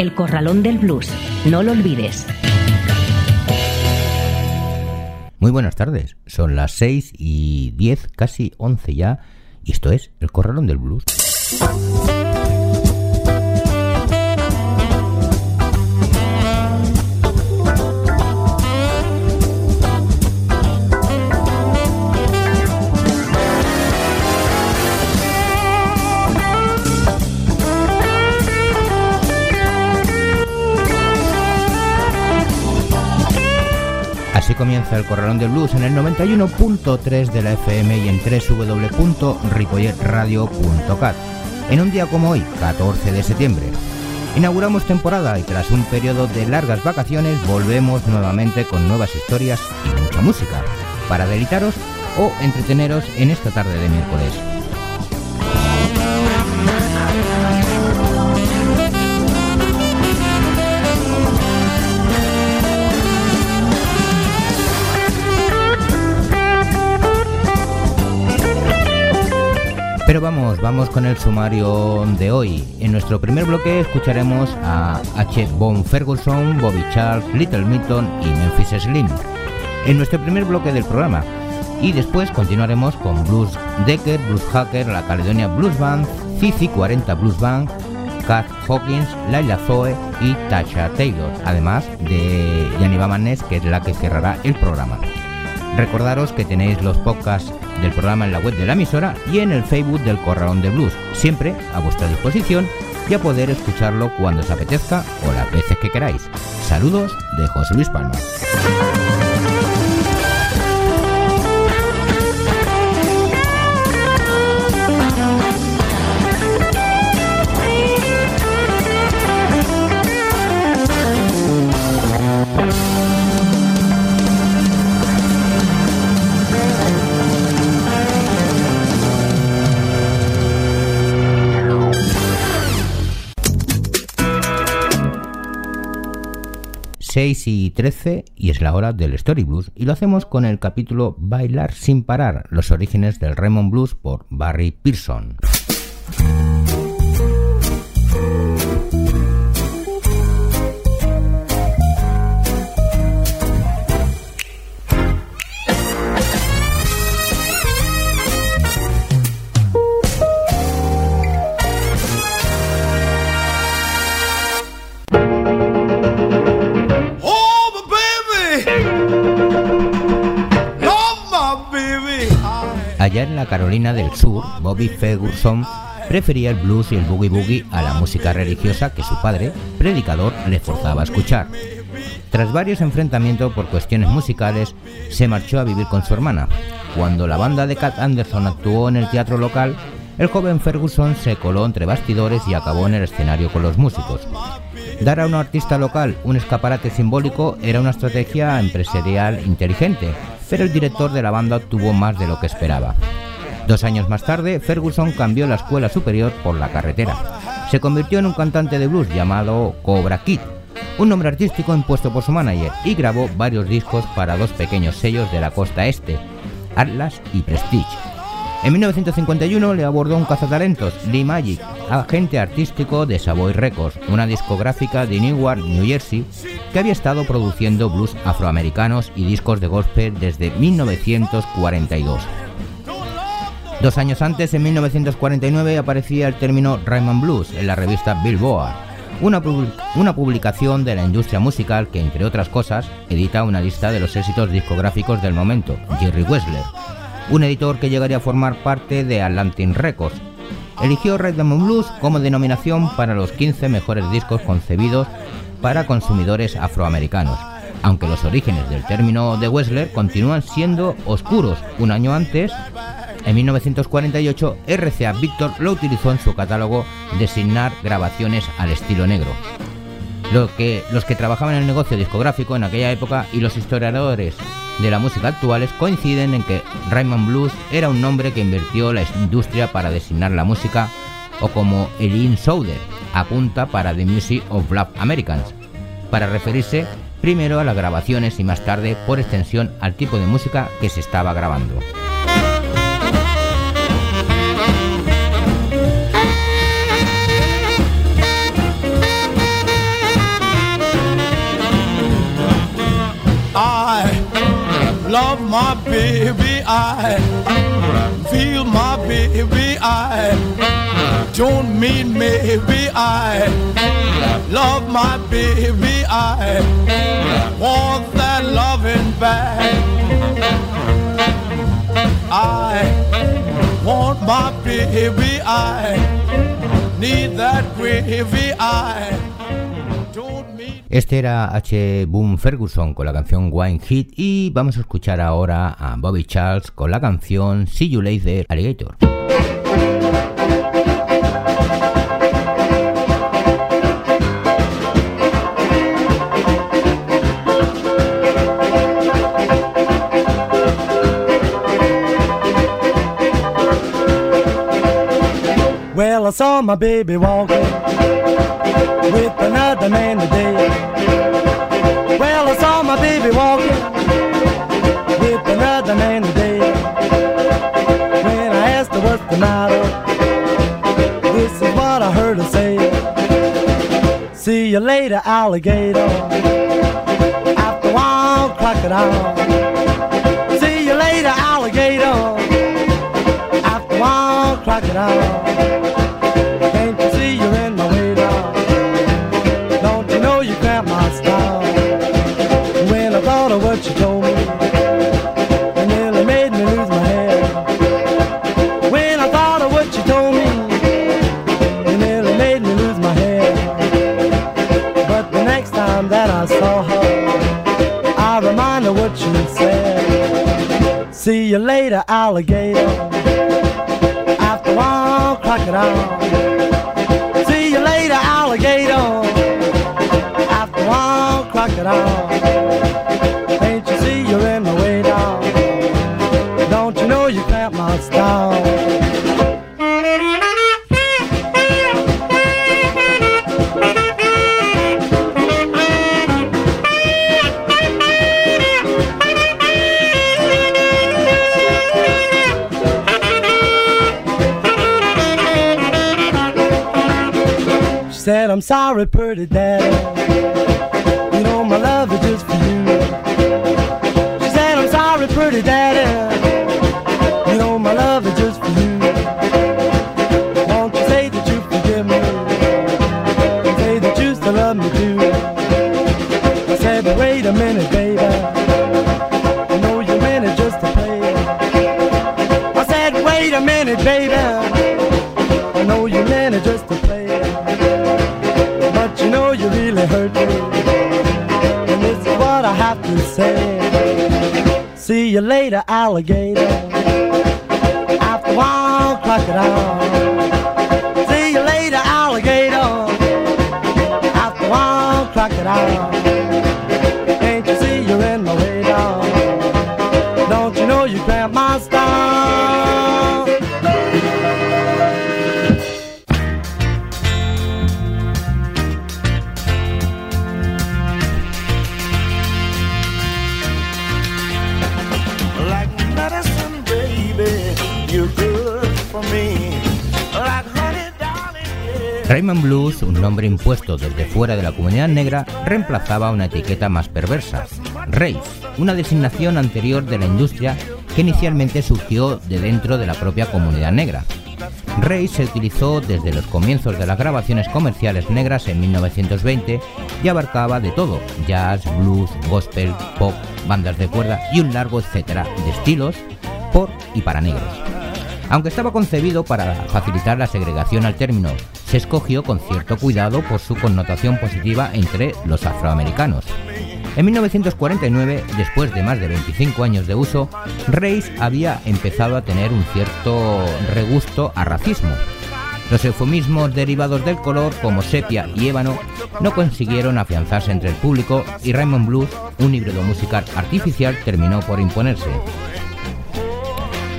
El Corralón del Blues. No lo olvides. Muy buenas tardes, son las 6 y 10, casi 11 ya, y esto es El Corralón del Blues. Así comienza el Corralón del Blues en el 91.3 de la FM y en www.ripolletradio.cat. En un día como hoy, 14 de septiembre. Inauguramos temporada y tras un periodo de largas vacaciones volvemos nuevamente con nuevas historias y mucha música para delitaros o entreteneros en esta tarde de miércoles. Vamos, vamos con el sumario de hoy. En nuestro primer bloque escucharemos a H. Von Ferguson, Bobby Charles, Little Milton y Memphis Slim. En nuestro primer bloque del programa. Y después continuaremos con Blues Decker, Blues Hacker, la Caledonia Blues Band, Cici 40 Blues Band, Cat Hawkins, Laila Zoe y Tasha Taylor, además de Yaniva Manes, que es la que cerrará el programa. Recordaros que tenéis los podcasts del programa en la web de la emisora y en el Facebook del Corralón de Blues, siempre a vuestra disposición y a poder escucharlo cuando os apetezca o las veces que queráis. Saludos de José Luis Palma. Seis y 13 y es la hora del Story Blues y lo hacemos con el capítulo Bailar sin parar, los orígenes del Raymond Blues por Barry Pearson. Carolina del Sur, Bobby Ferguson prefería el blues y el boogie boogie a la música religiosa que su padre, predicador, le forzaba a escuchar. Tras varios enfrentamientos por cuestiones musicales, se marchó a vivir con su hermana. Cuando la banda de Cat Anderson actuó en el teatro local, el joven Ferguson se coló entre bastidores y acabó en el escenario con los músicos. Dar a un artista local un escaparate simbólico era una estrategia empresarial inteligente, pero el director de la banda tuvo más de lo que esperaba. Dos años más tarde, Ferguson cambió la escuela superior por la carretera. Se convirtió en un cantante de blues llamado Cobra Kid, un nombre artístico impuesto por su manager, y grabó varios discos para dos pequeños sellos de la costa este, Atlas y Prestige. En 1951 le abordó un cazatalentos, Lee Magic, agente artístico de Savoy Records, una discográfica de Newark, New Jersey, que había estado produciendo blues afroamericanos y discos de gospel desde 1942. Dos años antes, en 1949, aparecía el término Raymond Blues en la revista Billboard, una, publi- una publicación de la industria musical que, entre otras cosas, edita una lista de los éxitos discográficos del momento, Jerry Wessler, un editor que llegaría a formar parte de Atlantic Records. Eligió Rhythm Blues como denominación para los 15 mejores discos concebidos para consumidores afroamericanos, aunque los orígenes del término de Wessler continúan siendo oscuros. Un año antes, en 1948, RCA Victor lo utilizó en su catálogo designar grabaciones al estilo negro. Lo que, los que trabajaban en el negocio discográfico en aquella época y los historiadores de la música actuales coinciden en que Raymond Blues era un nombre que invirtió la industria para designar la música o como Eileen Souder apunta para The Music of Black Americans, para referirse primero a las grabaciones y más tarde, por extensión, al tipo de música que se estaba grabando. Love my baby, I feel my baby, I don't mean maybe I love my baby, I want that loving back. I want my baby, I need that gravy, I Este era H. Boom Ferguson con la canción Wine Hit y vamos a escuchar ahora a Bobby Charles con la canción See You Later Alligator. Well, I saw my baby walking with another man today. You later, alligator. After one crocodile. See you later, alligator. After one crocodile. You later, alligator. After one crocodile. See you later, alligator. After one crocodile. Sorry, pretty daddy. You know my love is just for you. She said, I'm sorry, pretty daddy. See you later, alligator. After a while, crocodile. See you later, alligator. After a while, crocodile. Raymond Blues, un nombre impuesto desde fuera de la comunidad negra, reemplazaba una etiqueta más perversa, Race, una designación anterior de la industria que inicialmente surgió de dentro de la propia comunidad negra. Race se utilizó desde los comienzos de las grabaciones comerciales negras en 1920 y abarcaba de todo, jazz, blues, gospel, pop, bandas de cuerda y un largo etcétera de estilos por y para negros. Aunque estaba concebido para facilitar la segregación al término se escogió con cierto cuidado por su connotación positiva entre los afroamericanos. En 1949, después de más de 25 años de uso, Reis había empezado a tener un cierto regusto a racismo. Los eufemismos derivados del color, como sepia y ébano, no consiguieron afianzarse entre el público y Raymond Blues, un híbrido musical artificial, terminó por imponerse.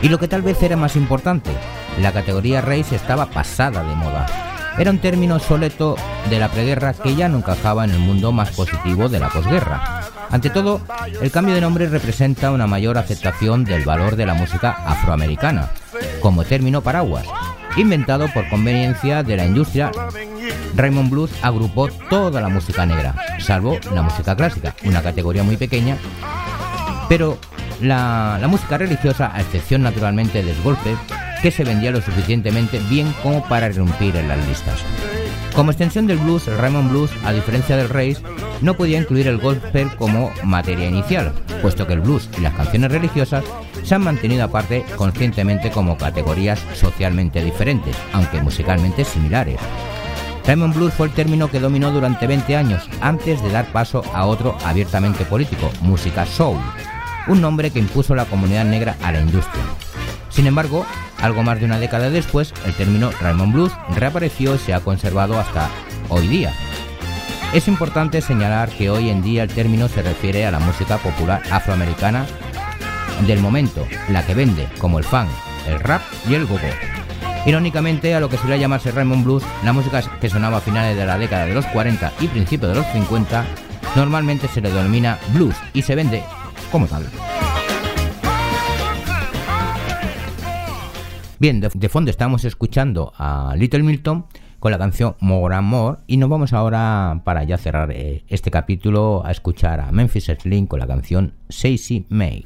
Y lo que tal vez era más importante, la categoría race estaba pasada de moda. Era un término soleto de la preguerra que ya no encajaba en el mundo más positivo de la posguerra. Ante todo, el cambio de nombre representa una mayor aceptación del valor de la música afroamericana, como término paraguas. Inventado por conveniencia de la industria, Raymond Blues agrupó toda la música negra, salvo la música clásica, una categoría muy pequeña, pero la, la música religiosa, a excepción naturalmente del golpe, que se vendía lo suficientemente bien como para irrumpir en las listas. Como extensión del blues, el Raymond Blues, a diferencia del Race, no podía incluir el gospel como materia inicial, puesto que el blues y las canciones religiosas se han mantenido aparte conscientemente como categorías socialmente diferentes, aunque musicalmente similares. Raymond Blues fue el término que dominó durante 20 años, antes de dar paso a otro abiertamente político, música soul, un nombre que impuso la comunidad negra a la industria. Sin embargo, algo más de una década después, el término Raymond Blues reapareció y se ha conservado hasta hoy día. Es importante señalar que hoy en día el término se refiere a la música popular afroamericana del momento, la que vende, como el funk, el rap y el gogo. Irónicamente, a lo que suele llamarse Raymond Blues, la música que sonaba a finales de la década de los 40 y principios de los 50, normalmente se le denomina blues y se vende como tal. Bien, de, fondo estamos escuchando a Little Milton con la canción More and More y nos vamos ahora para ya cerrar eh, este capítulo a escuchar a Memphis Slim con la canción Sassy May.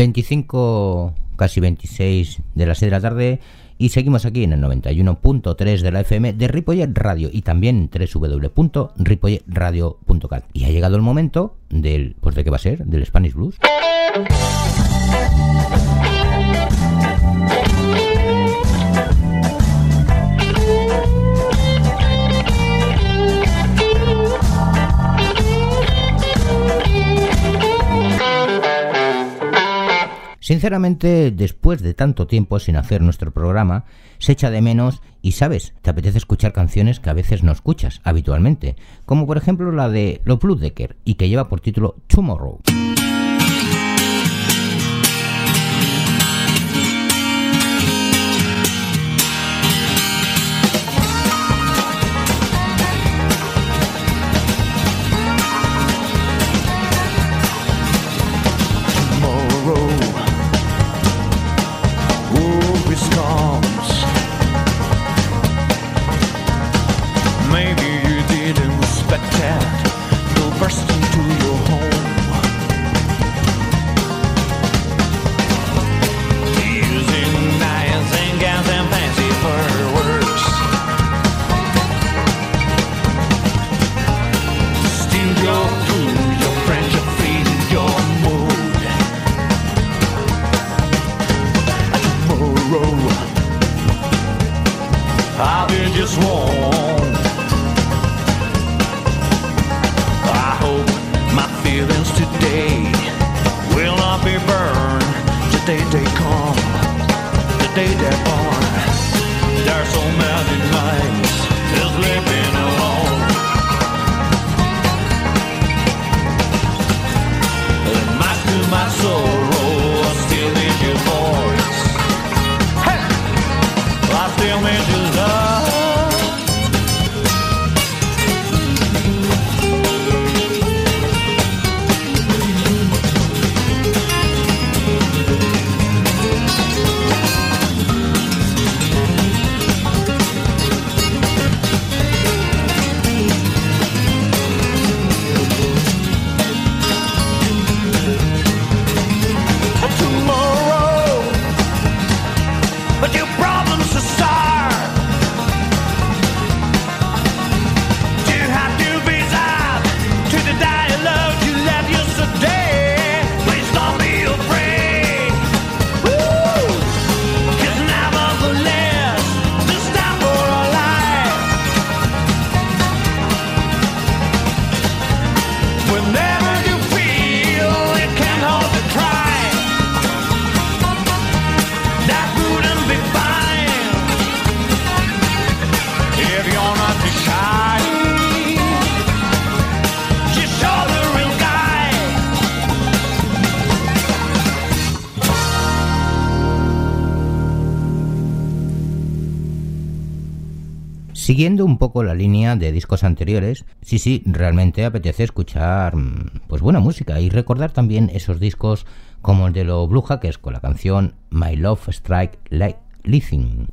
25, casi 26 de las 6 de la tarde y seguimos aquí en el 91.3 de la FM de Ripollet Radio y también www.ripolletradio.cat. Y ha llegado el momento del, pues de qué va a ser, del Spanish Blues. Sinceramente, después de tanto tiempo sin hacer nuestro programa, se echa de menos y sabes, te apetece escuchar canciones que a veces no escuchas habitualmente, como por ejemplo la de Lo Decker y que lleva por título Tomorrow. Siguiendo un poco la línea de discos anteriores, sí, sí, realmente apetece escuchar mm, pues buena música y recordar también esos discos como el de los Blue Hackers con la canción My Love Strike Like Living.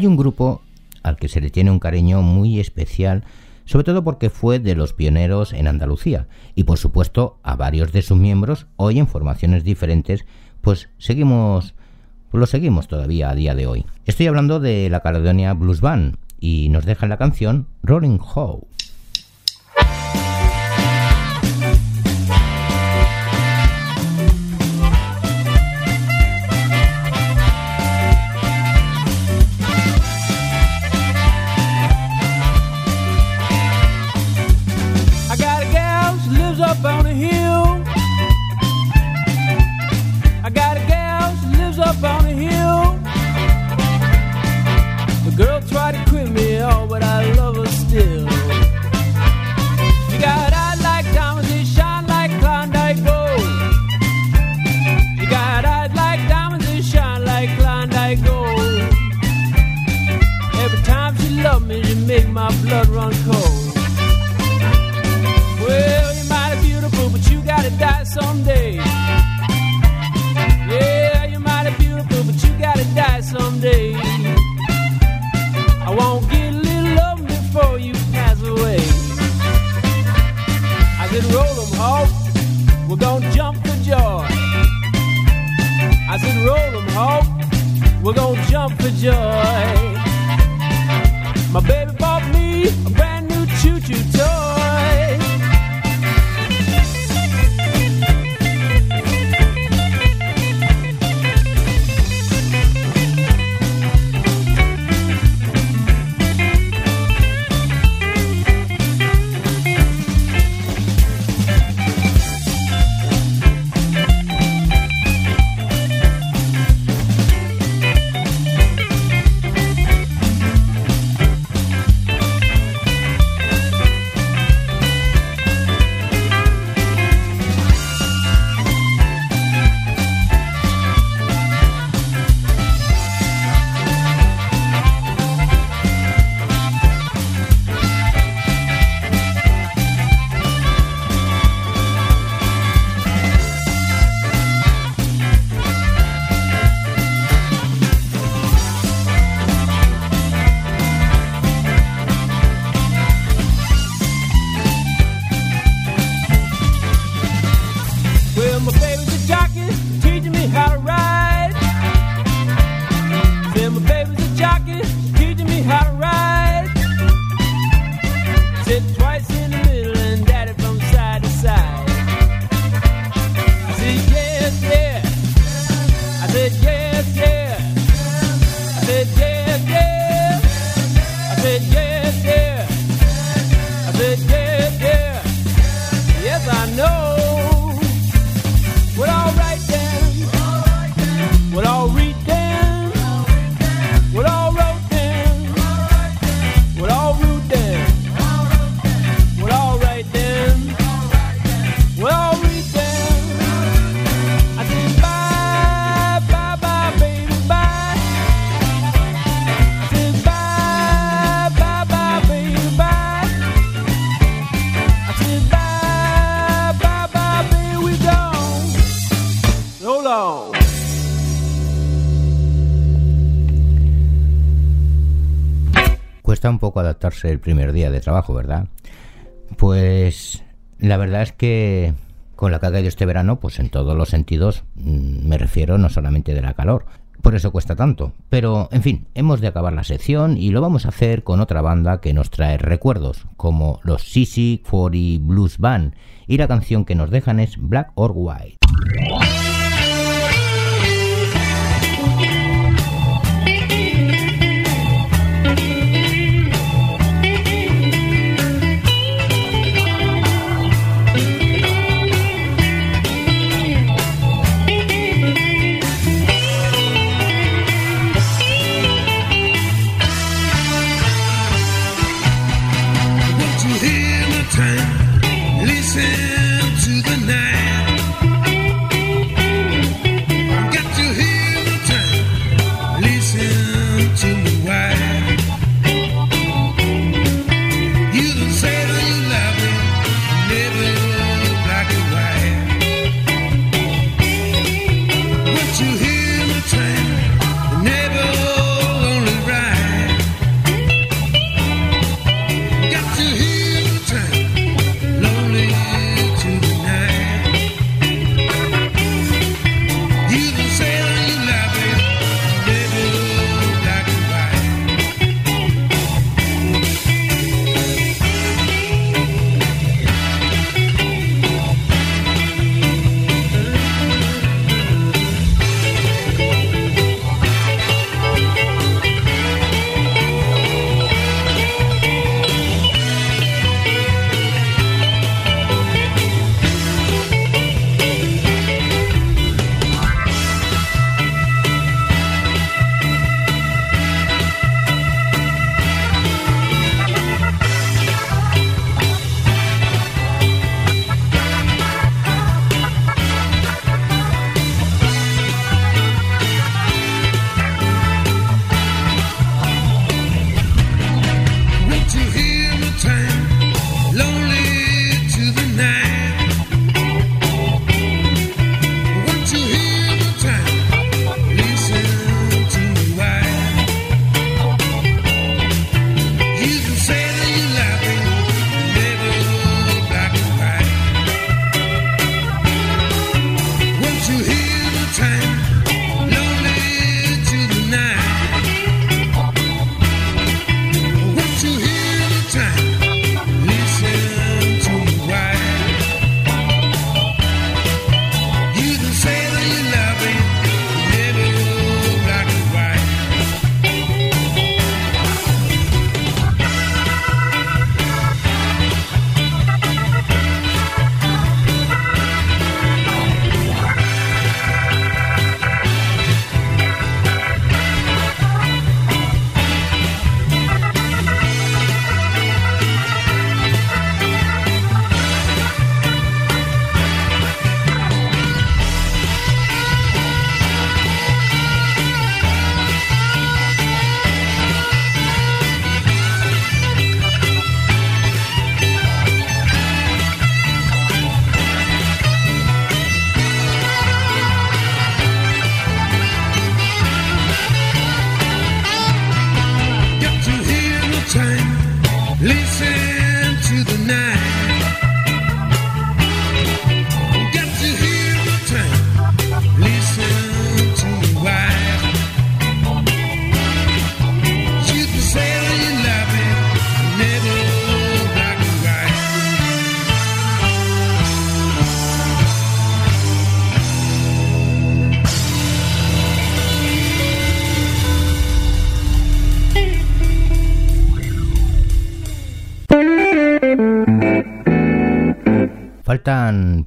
Hay un grupo al que se le tiene un cariño muy especial, sobre todo porque fue de los pioneros en Andalucía y por supuesto a varios de sus miembros hoy en formaciones diferentes, pues seguimos lo seguimos todavía a día de hoy. Estoy hablando de la Caledonia Blues Band y nos deja la canción Rolling Howe. El primer día de trabajo, ¿verdad? Pues la verdad es que con la que ha caído este verano, pues en todos los sentidos mm, me refiero no solamente de la calor. Por eso cuesta tanto. Pero, en fin, hemos de acabar la sección y lo vamos a hacer con otra banda que nos trae recuerdos, como los Sissy 40 Blues Band, y la canción que nos dejan es Black or White.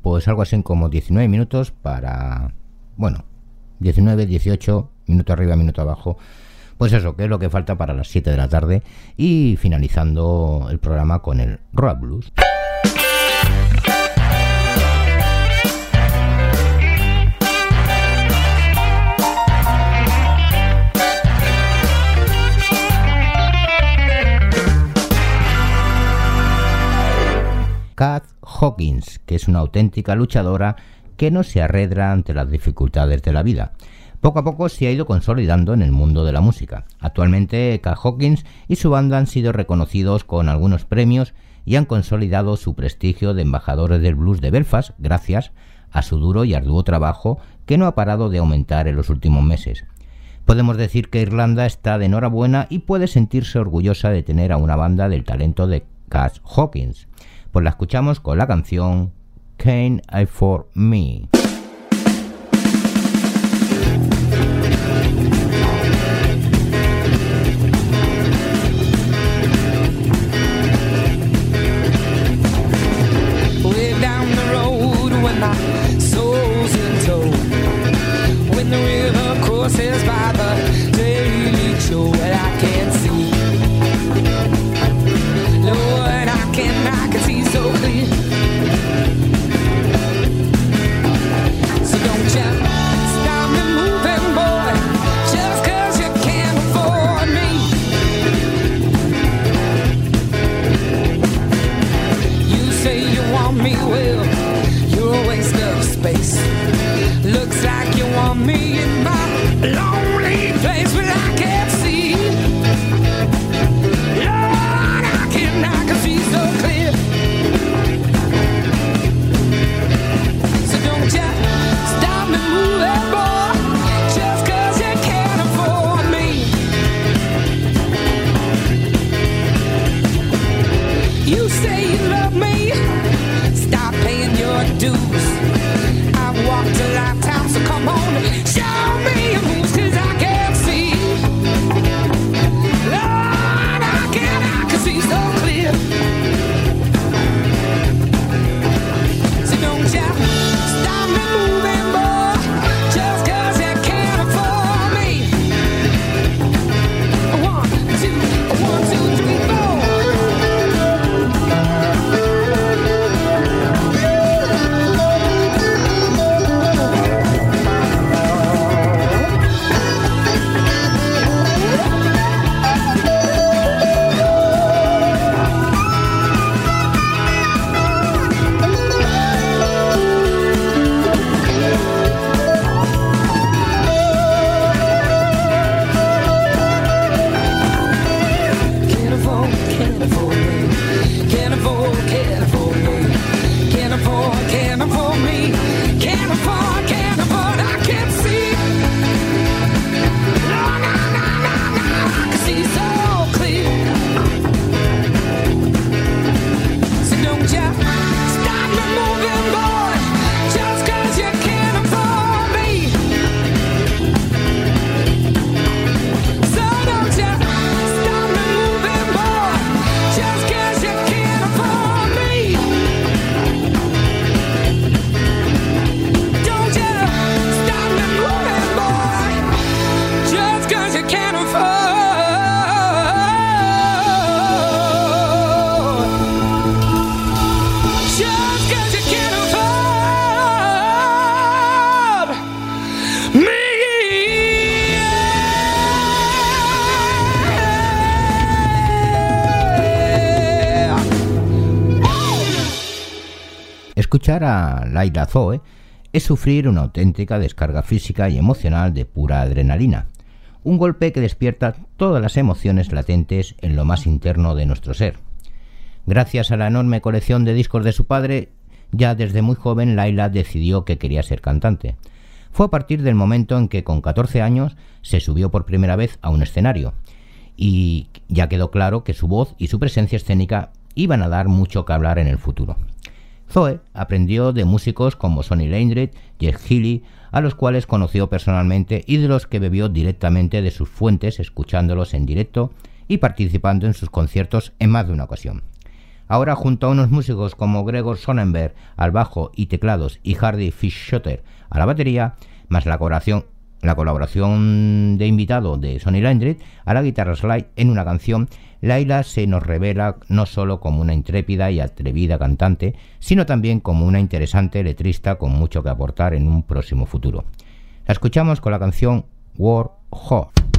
Pues algo así como 19 minutos para, bueno, 19, 18, minuto arriba, minuto abajo. Pues eso, que es lo que falta para las 7 de la tarde y finalizando el programa con el Rock Blues. Kath Hawkins, que es una auténtica luchadora que no se arredra ante las dificultades de la vida. Poco a poco se ha ido consolidando en el mundo de la música. Actualmente, Kath Hawkins y su banda han sido reconocidos con algunos premios y han consolidado su prestigio de embajadores del blues de Belfast gracias a su duro y arduo trabajo que no ha parado de aumentar en los últimos meses. Podemos decir que Irlanda está de enhorabuena y puede sentirse orgullosa de tener a una banda del talento de Cass Hawkins. Pues la escuchamos con la canción Can I For Me. A Laila Zoe es sufrir una auténtica descarga física y emocional de pura adrenalina. un golpe que despierta todas las emociones latentes en lo más interno de nuestro ser. Gracias a la enorme colección de discos de su padre, ya desde muy joven Laila decidió que quería ser cantante. Fue a partir del momento en que con 14 años se subió por primera vez a un escenario y ya quedó claro que su voz y su presencia escénica iban a dar mucho que hablar en el futuro. Zoe aprendió de músicos como Sonny Landry, Jeff Healy, a los cuales conoció personalmente y de los que bebió directamente de sus fuentes escuchándolos en directo y participando en sus conciertos en más de una ocasión. Ahora junto a unos músicos como Gregor Sonnenberg al bajo y teclados y Hardy Fischotter a la batería, más la colaboración, la colaboración de invitado de Sonny Landry a la guitarra slide en una canción, Laila se nos revela no solo como una intrépida y atrevida cantante, sino también como una interesante letrista con mucho que aportar en un próximo futuro. La escuchamos con la canción War Horse.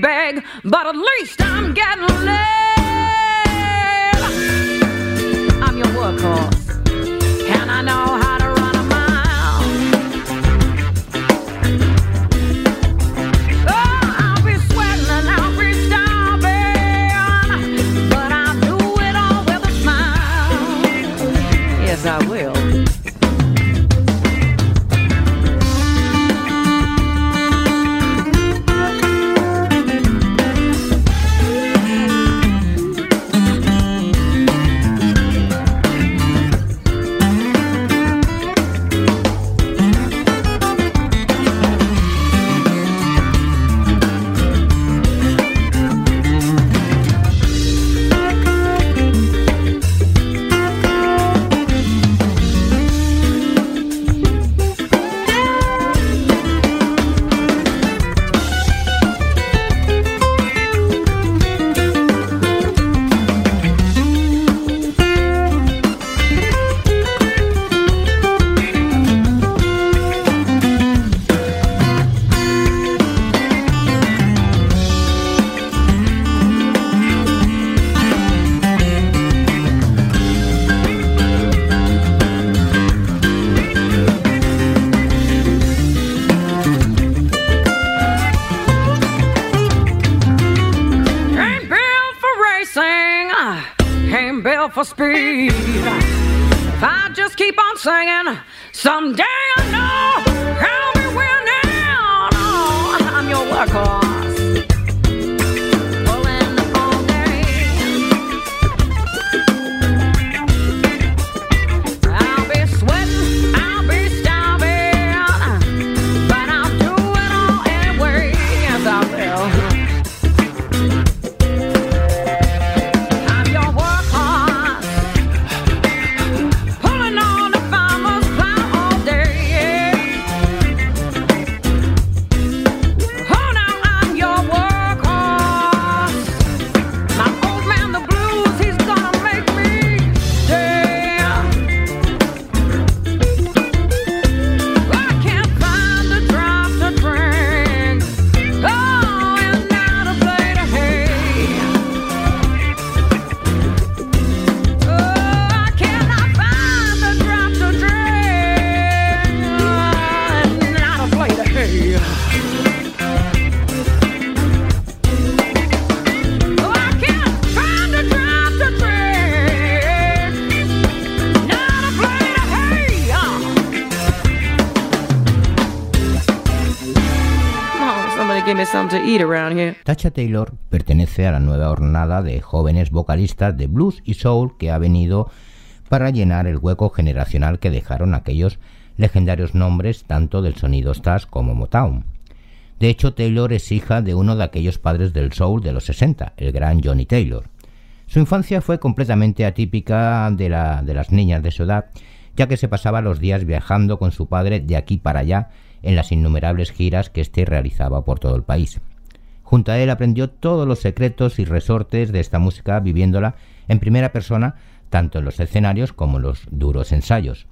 bag, but at least I'm getting laid. come down. Eat around here. Tasha Taylor pertenece a la nueva hornada de jóvenes vocalistas de blues y soul que ha venido para llenar el hueco generacional que dejaron aquellos legendarios nombres tanto del sonido Stars como Motown. De hecho, Taylor es hija de uno de aquellos padres del soul de los 60, el gran Johnny Taylor. Su infancia fue completamente atípica de, la, de las niñas de su edad, ya que se pasaba los días viajando con su padre de aquí para allá en las innumerables giras que éste realizaba por todo el país. Junto a él aprendió todos los secretos y resortes de esta música viviéndola en primera persona tanto en los escenarios como en los duros ensayos.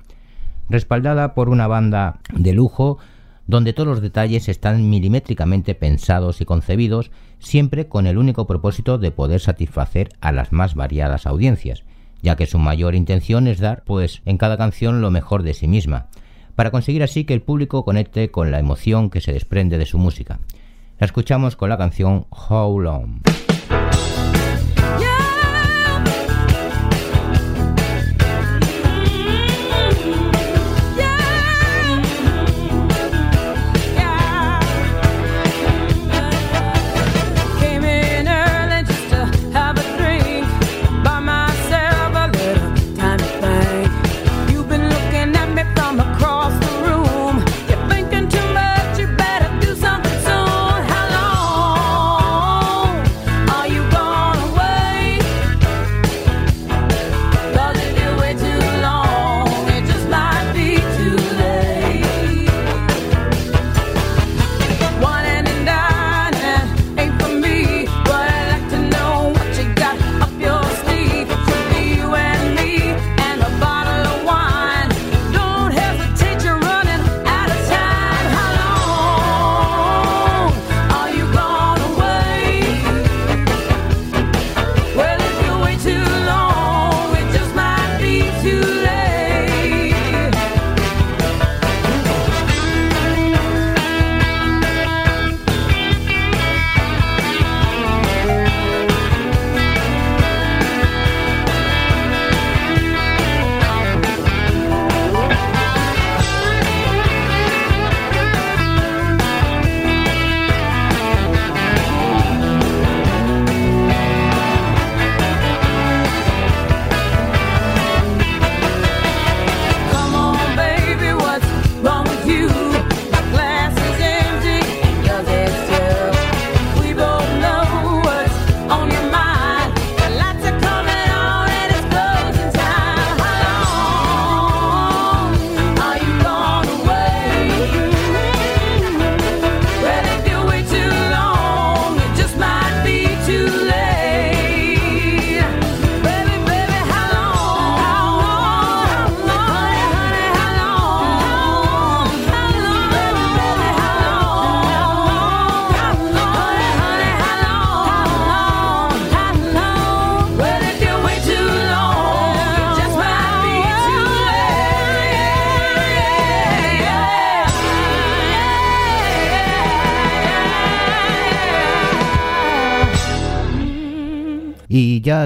Respaldada por una banda de lujo donde todos los detalles están milimétricamente pensados y concebidos, siempre con el único propósito de poder satisfacer a las más variadas audiencias, ya que su mayor intención es dar, pues, en cada canción lo mejor de sí misma, para conseguir así que el público conecte con la emoción que se desprende de su música. La escuchamos con la canción How Long.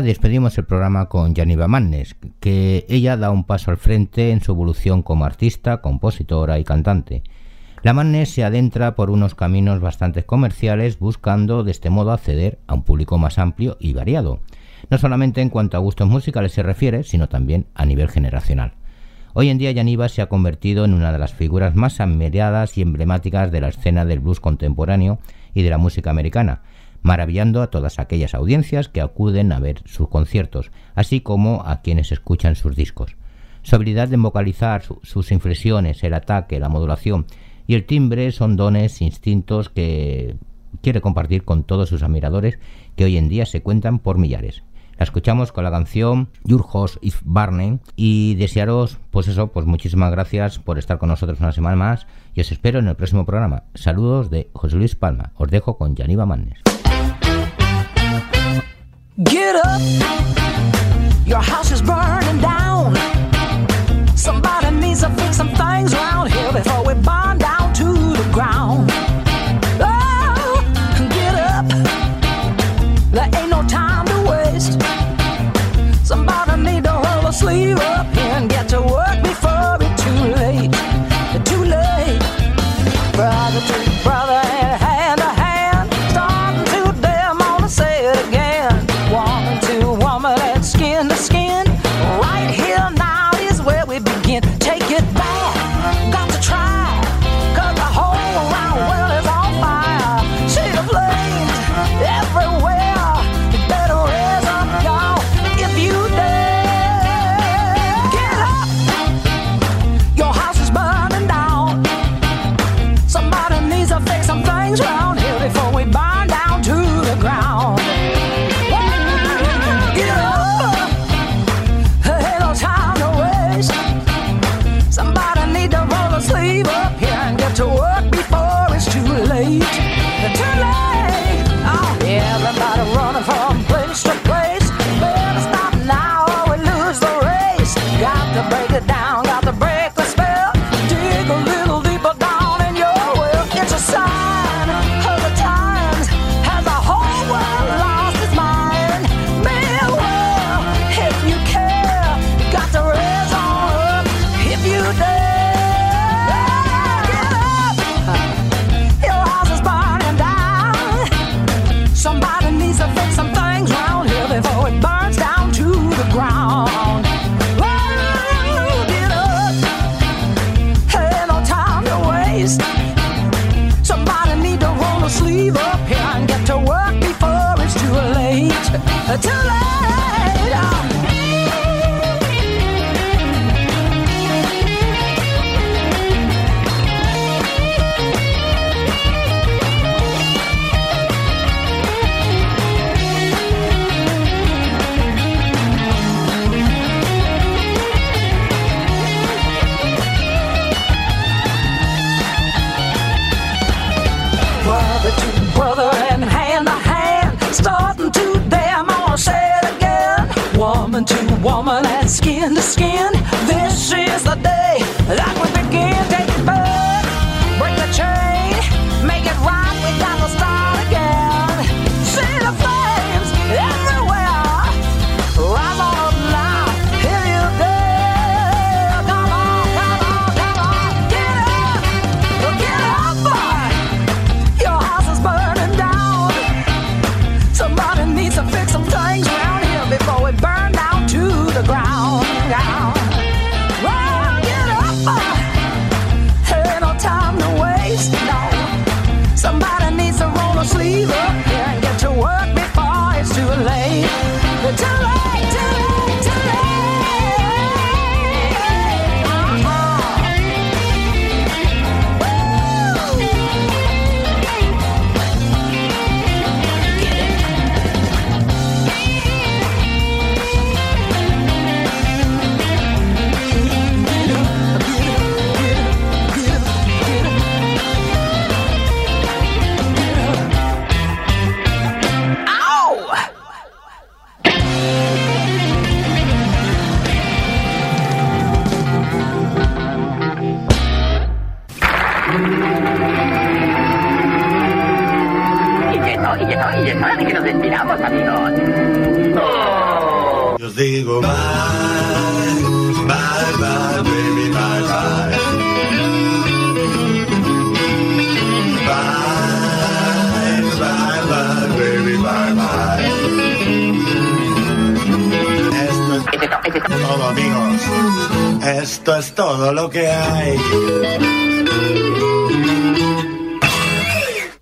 Despedimos el programa con Janiva Mannes, que ella da un paso al frente en su evolución como artista, compositora y cantante. La Mannes se adentra por unos caminos bastante comerciales buscando de este modo acceder a un público más amplio y variado, no solamente en cuanto a gustos musicales se refiere, sino también a nivel generacional. Hoy en día Yaniva se ha convertido en una de las figuras más admiradas y emblemáticas de la escena del blues contemporáneo y de la música americana, maravillando a todas aquellas audiencias que acuden a ver sus conciertos, así como a quienes escuchan sus discos. Su habilidad de vocalizar, sus inflexiones, el ataque, la modulación y el timbre son dones, instintos que quiere compartir con todos sus admiradores que hoy en día se cuentan por millares. La escuchamos con la canción Your Host is Barney y desearos, pues eso, pues muchísimas gracias por estar con nosotros una semana más y os espero en el próximo programa. Saludos de José Luis Palma. Os dejo con Yaniva Mannes. Get up, your house is burning down. Somebody needs to fix some things